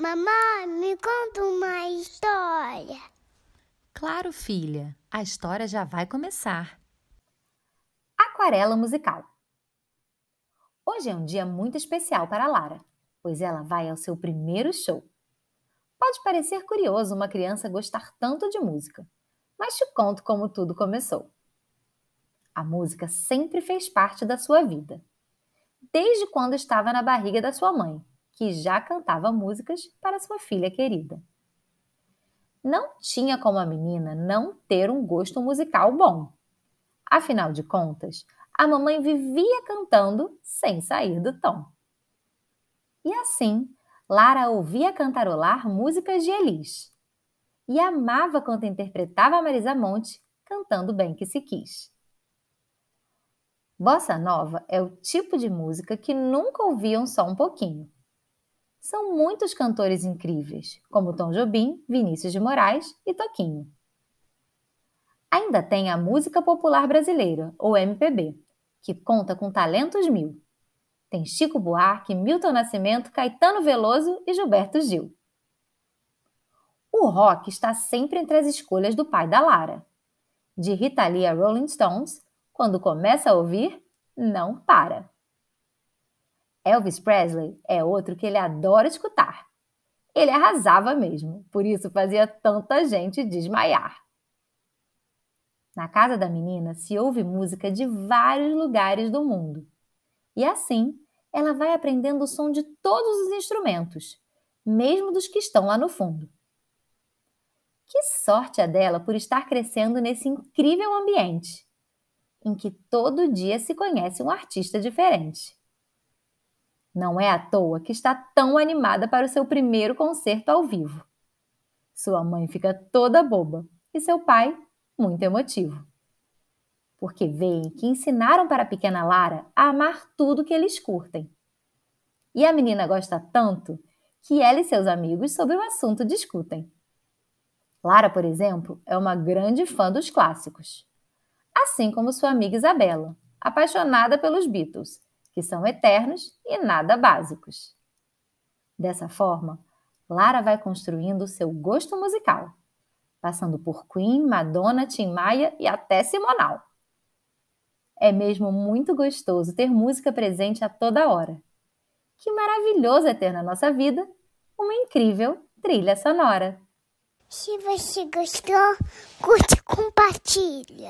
Mamãe, me conta uma história. Claro, filha, a história já vai começar. Aquarela musical. Hoje é um dia muito especial para Lara, pois ela vai ao seu primeiro show. Pode parecer curioso uma criança gostar tanto de música, mas te conto como tudo começou. A música sempre fez parte da sua vida, desde quando estava na barriga da sua mãe, que já cantava músicas para sua filha querida. Não tinha como a menina não ter um gosto musical bom. Afinal de contas, a mamãe vivia cantando sem sair do tom. E assim, Lara ouvia cantarolar músicas de Elis. E amava quando interpretava Marisa Monte cantando bem que se quis. Bossa nova é o tipo de música que nunca ouviam só um pouquinho. São muitos cantores incríveis, como Tom Jobim, Vinícius de Moraes e Toquinho. Ainda tem a música popular brasileira, ou MPB, que conta com talentos mil. Tem Chico Buarque, Milton Nascimento, Caetano Veloso e Gilberto Gil. O rock está sempre entre as escolhas do pai da Lara. De Rita Lee a Rolling Stones, quando começa a ouvir, não para. Elvis Presley é outro que ele adora escutar. Ele arrasava mesmo, por isso fazia tanta gente desmaiar. Na casa da menina se ouve música de vários lugares do mundo. E assim, ela vai aprendendo o som de todos os instrumentos, mesmo dos que estão lá no fundo. Que sorte a dela por estar crescendo nesse incrível ambiente! em que todo dia se conhece um artista diferente. Não é à toa que está tão animada para o seu primeiro concerto ao vivo. Sua mãe fica toda boba e seu pai muito emotivo. Porque veem que ensinaram para a pequena Lara a amar tudo que eles curtem. E a menina gosta tanto que ela e seus amigos sobre o assunto discutem. Lara, por exemplo, é uma grande fã dos clássicos assim como sua amiga Isabela, apaixonada pelos Beatles, que são eternos e nada básicos. Dessa forma, Lara vai construindo seu gosto musical, passando por Queen, Madonna, Tim Maia e até Simonal. É mesmo muito gostoso ter música presente a toda hora. Que maravilhoso é ter na nossa vida uma incrível trilha sonora. Se você gostou, curte e compartilha.